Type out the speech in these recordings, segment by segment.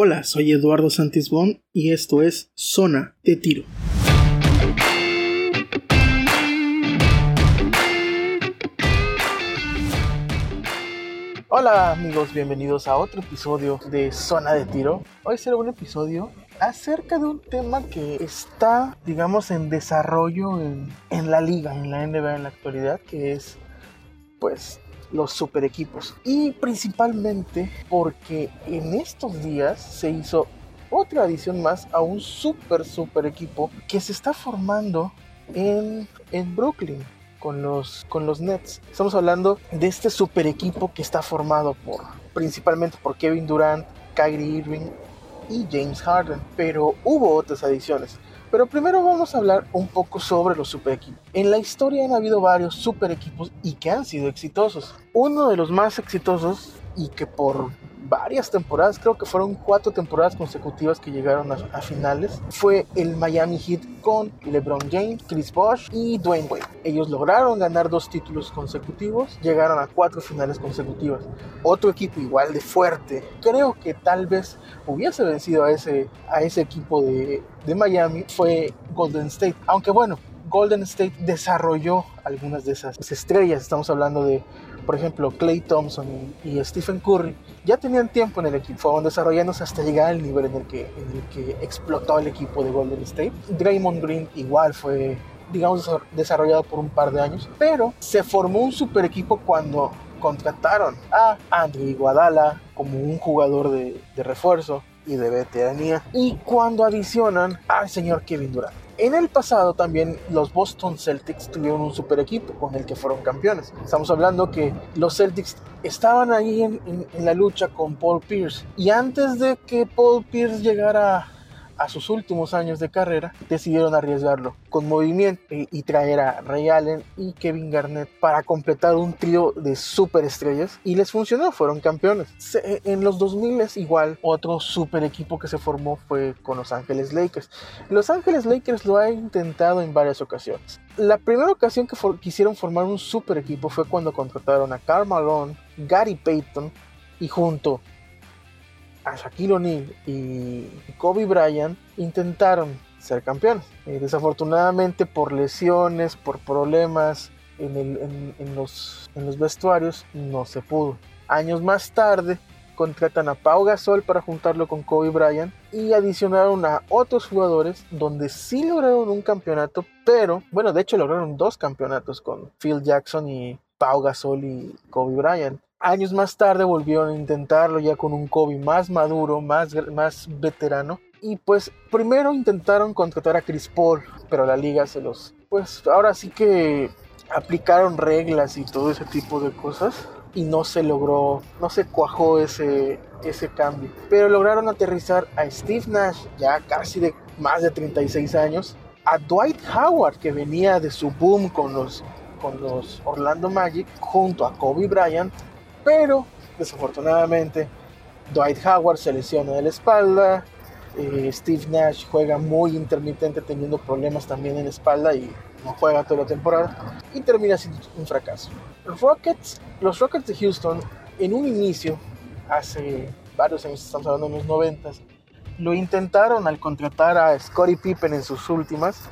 Hola, soy Eduardo Santisbón y esto es Zona de Tiro. Hola amigos, bienvenidos a otro episodio de Zona de Tiro. Hoy será un episodio acerca de un tema que está, digamos, en desarrollo en, en la liga, en la NBA en la actualidad, que es, pues, los super equipos. Y principalmente porque en estos días se hizo otra adición más a un super, super equipo que se está formando en, en Brooklyn con los, con los Nets. Estamos hablando de este super equipo que está formado por principalmente por Kevin Durant, Kyrie Irving y James Harden. Pero hubo otras adiciones. Pero primero vamos a hablar un poco sobre los super equipos. En la historia han habido varios super equipos y que han sido exitosos. Uno de los más exitosos y que por varias temporadas, creo que fueron cuatro temporadas consecutivas que llegaron a, finales, fue el Miami Heat con LeBron James, Chris Bosh y Dwayne Wade. Ellos lograron ganar dos títulos consecutivos, llegaron a cuatro finales consecutivas. Otro equipo igual de fuerte, creo que tal vez hubiese vencido a ese, a ese equipo de, de Miami, fue Golden State. Aunque bueno, Golden State desarrolló algunas de esas estrellas. Estamos hablando de por ejemplo, Clay Thompson y, Stephen Curry ya tenían tiempo en el equipo, fueron desarrollándose hasta llegar al nivel en el que, en el que explotó el equipo de Golden State. Draymond Green igual fue, digamos, desarrollado por un par de años, pero se formó un super equipo cuando contrataron a Andrew Iguadala como un jugador de, de refuerzo y de veteranía y cuando adicionan al señor Kevin Durant. En el pasado también los Boston Celtics tuvieron un super equipo con el que fueron campeones. Estamos hablando que los Celtics estaban ahí en, la lucha con Paul Pierce. Y antes de que Paul Pierce llegara a sus últimos años de carrera, decidieron arriesgarlo con movimiento y, traer a Ray Allen y Kevin Garnett para completar un trío de superestrellas y les funcionó, fueron campeones. en los 2000 igual otro super equipo que se formó fue con Los Ángeles Lakers. Los Ángeles Lakers lo ha intentado en varias ocasiones. La primera ocasión que quisieron formar un super equipo fue cuando contrataron a Karl Malone, Gary Payton y junto Shaquille O'Neal y Kobe Bryant intentaron ser campeones. Eh, desafortunadamente por lesiones, por problemas en, los, en los vestuarios, no se pudo. Años más tarde contratan a Pau Gasol para juntarlo con Kobe Bryant y adicionaron a otros jugadores donde sí lograron un campeonato, pero bueno, de hecho lograron dos campeonatos con Phil Jackson y Pau Gasol y Kobe Bryant. Años más tarde volvieron a intentarlo ya con un Kobe más maduro, más, más veterano. Y pues primero intentaron contratar a Chris Paul, pero la liga se los... Pues ahora sí que aplicaron reglas y todo ese tipo de cosas y no se logró, no se cuajó ese, ese cambio. Pero lograron aterrizar a Steve Nash, ya casi de más de 36 años, a Dwight Howard, que venía de su boom con los, con los Orlando Magic, junto a Kobe Bryant, pero desafortunadamente Dwight Howard se lesiona de la espalda, eh, Steve Nash juega muy intermitente teniendo problemas también en la espalda y no juega toda la temporada y termina siendo un fracaso. Rockets, los Rockets de Houston en un inicio, hace varios años, estamos hablando de los 90, lo intentaron al contratar a Scottie Pippen en sus últimas,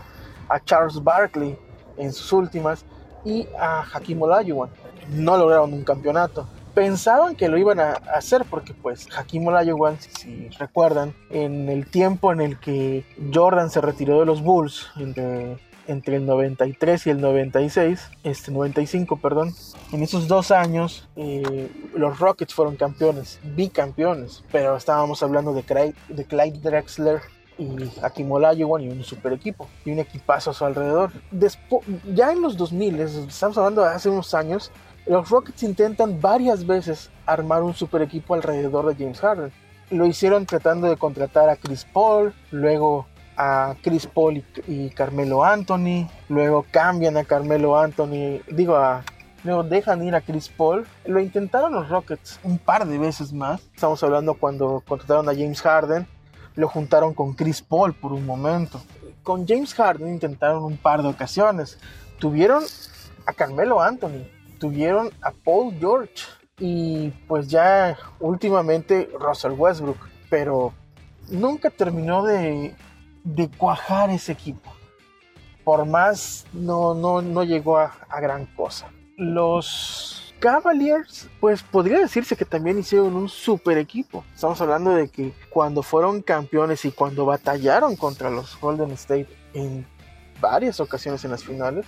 a Charles Barkley en sus últimas y a Hakim Olajuwon. No lograron un campeonato pensaban que lo iban a hacer porque pues Hakim Olajuwon, si, recuerdan, en el tiempo en el que Jordan se retiró de los Bulls, entre, entre el 93 y el 96, este 95, perdón, en esos dos años eh, los Rockets fueron campeones, bicampeones, pero estábamos hablando de Clyde, de Clyde Drexler y Hakim Olajuwon y un super equipo y un equipazo a su alrededor. Después, ya en los 2000, estamos hablando de hace unos años, los Rockets intentan varias veces armar un super equipo alrededor de James Harden. Lo hicieron tratando de contratar a Chris Paul, luego a Chris Paul y, Carmelo Anthony, luego cambian a Carmelo Anthony, digo a luego dejan ir a Chris Paul. Lo intentaron los Rockets un par de veces más. Estamos hablando cuando contrataron a James Harden, lo juntaron con Chris Paul por un momento. Con James Harden intentaron un par de ocasiones. Tuvieron a Carmelo Anthony, tuvieron a Paul George y pues ya últimamente Russell Westbrook. pero nunca terminó de, de cuajar ese equipo. Por más, no, no, no llegó a, a gran cosa. Los Cavaliers, pues podría decirse que también hicieron un super equipo. Estamos hablando de que cuando fueron campeones y cuando batallaron contra los Golden State en varias ocasiones en las finales,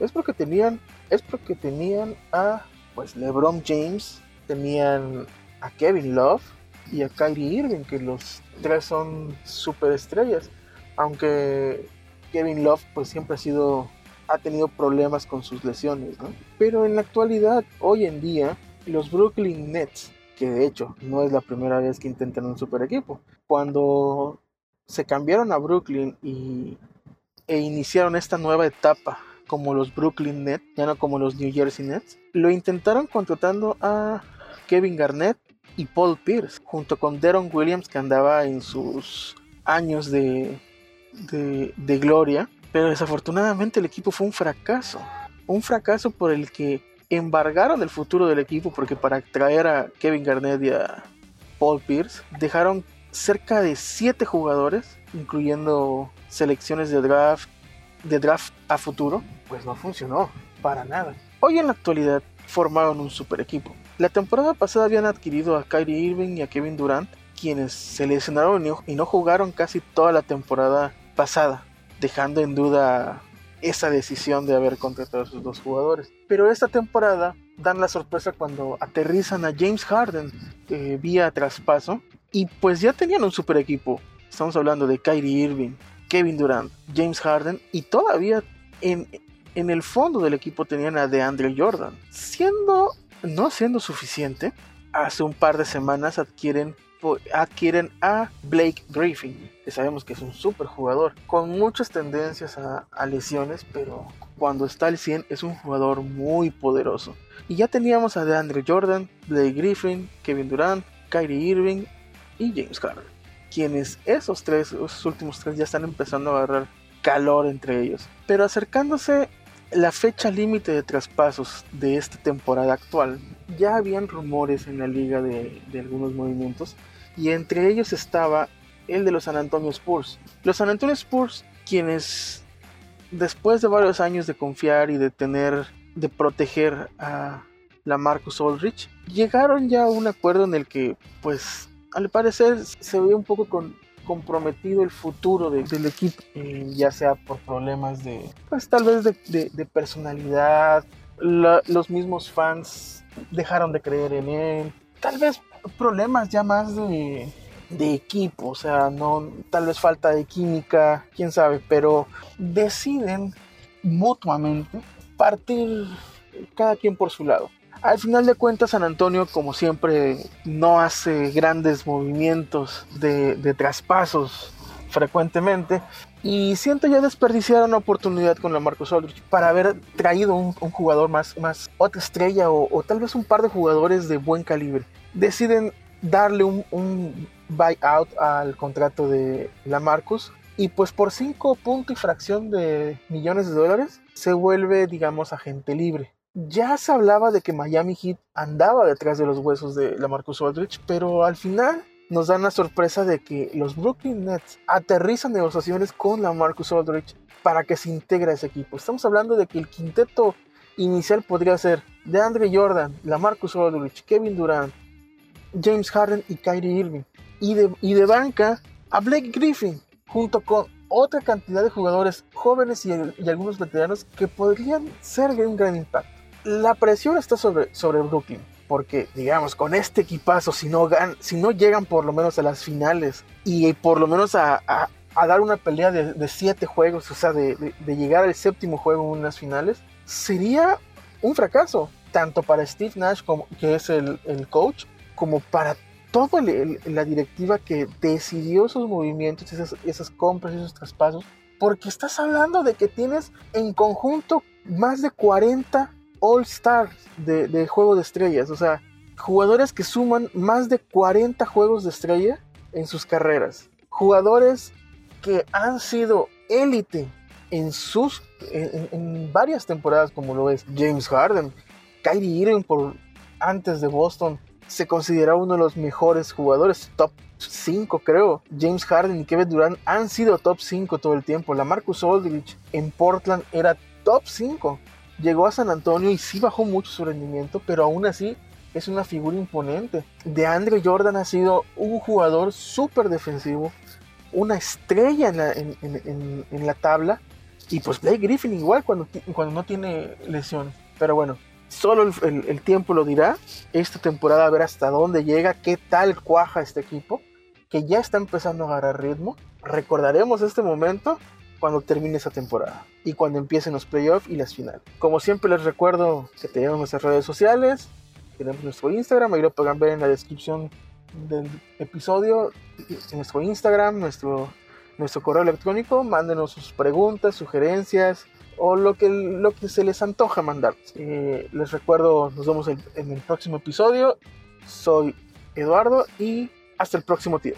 es porque tenían, es porque tenían a pues LeBron James, tenían a Kevin Love y a Kyrie Irving, que los tres son superestrellas. Aunque Kevin Love pues siempre ha sido ha tenido problemas con sus lesiones, ¿no? Pero en la actualidad, hoy en día, los Brooklyn Nets, que de hecho no es la primera vez que intentan un super equipo, cuando se cambiaron a Brooklyn y, e iniciaron esta nueva etapa como los Brooklyn Nets, ya no como los New Jersey Nets, lo intentaron contratando a Kevin Garnett y Paul Pierce, junto con Deron Williams que andaba en sus años de, de, gloria pero desafortunadamente el equipo fue un fracaso. Un fracaso por el que embargaron el futuro del equipo porque para traer a Kevin Garnett y a Paul Pierce dejaron cerca de 7 jugadores, incluyendo selecciones de draft, de draft a futuro. Pues no funcionó, para nada. Hoy en la actualidad formaron un super equipo. La temporada pasada habían adquirido a Kyrie Irving y a Kevin Durant, quienes se lesionaron y no jugaron casi toda la temporada pasada dejando en duda esa decisión de haber contratado a esos dos jugadores. Pero esta temporada dan la sorpresa cuando aterrizan a James Harden eh, vía traspaso y pues ya tenían un super equipo. Estamos hablando de Kyrie Irving, Kevin Durant, James Harden y todavía en, en el fondo del equipo tenían a DeAndre Jordan. Siendo, no siendo suficiente, hace un par de semanas adquieren adquieren a Blake Griffin, que sabemos que es un super jugador, con muchas tendencias a, lesiones, pero cuando está al 100 es un jugador muy poderoso. Y ya teníamos a DeAndre Jordan, Blake Griffin, Kevin Durant, Kyrie Irving y James Harden, quienes esos tres, esos últimos tres ya están empezando a agarrar calor entre ellos. Pero acercándose la fecha límite de traspasos de esta temporada actual, ya habían rumores en la liga de, algunos movimientos y entre ellos estaba el de los San Antonio Spurs. Los San Antonio Spurs, quienes después de varios años de confiar y de tener, de proteger a la Marcus Aldrich, llegaron ya a un acuerdo en el que, pues, al parecer se veía un poco comprometido el futuro del equipo, ya sea por problemas de, pues tal vez de, personalidad, los mismos fans dejaron de creer en él, tal vez problemas ya más de, de equipo, o sea, no, tal vez falta de química, quién sabe, pero deciden mutuamente partir cada quien por su lado. Al final de cuentas, San Antonio, como siempre, no hace grandes movimientos de, traspasos frecuentemente. Y siento ya desperdiciar una oportunidad con la Marcos Aldrich para haber traído un, jugador más, más otra estrella o, tal vez un par de jugadores de buen calibre deciden darle un, un buyout al contrato de la Marcus y pues por 5 puntos y fracción de millones de dólares se vuelve digamos agente libre. Ya se hablaba de que Miami Heat andaba detrás de los huesos de la Marcus Aldrich, pero al final nos dan la sorpresa de que los Brooklyn Nets aterrizan negociaciones con la Marcus Aldrich para que se integre a ese equipo. Estamos hablando de que el quinteto inicial podría ser DeAndre Jordan, la Marcus Aldrich, Kevin Durant, James Harden y Kyrie Irving. Y de, y de banca a Blake Griffin, junto con otra cantidad de jugadores jóvenes y, algunos veteranos que podrían ser de un gran impacto. La presión está sobre, sobre Brooklyn, porque digamos, con este equipazo, si no, si no llegan por lo menos a las finales y por lo menos a, dar una pelea de, siete juegos, o sea, de, llegar al séptimo juego en unas finales, sería un fracaso, tanto para Steve Nash, como, que es el, el coach, como para toda la directiva que decidió esos movimientos, esas, esas compras, esos traspasos, porque estás hablando de que tienes en conjunto más de 40 All Stars de, juego de estrellas, o sea, jugadores que suman más de 40 juegos de estrella en sus carreras, jugadores que han sido élite en sus en, en, varias temporadas como lo es James Harden, Kyrie Irving por antes de Boston, se considera uno de los mejores jugadores, top 5, creo. James Harden y Kevin Durant han sido top 5 todo el tiempo. La Marcus Aldridge en Portland era top 5. Llegó a San Antonio y sí bajó mucho su rendimiento, pero aún así es una figura imponente. De Andre Jordan ha sido un jugador súper defensivo, una estrella en la, tabla. Y pues Blake Griffin igual cuando, cuando no tiene lesiones. Pero bueno, solo el, tiempo lo dirá. Esta temporada a ver hasta dónde llega, qué tal cuaja este equipo, que ya está empezando a agarrar ritmo. Recordaremos este momento cuando termine esa temporada y cuando empiecen los playoffs y las finales. Como siempre les recuerdo que tenemos nuestras redes sociales, tenemos nuestro Instagram, ahí lo pueden ver en la descripción del episodio, en nuestro Instagram, nuestro, nuestro correo electrónico, mándenos sus preguntas, sugerencias o lo que, lo que se les antoja mandar. Eh, les recuerdo, nos vemos en el próximo episodio. Soy Eduardo y hasta el próximo tío.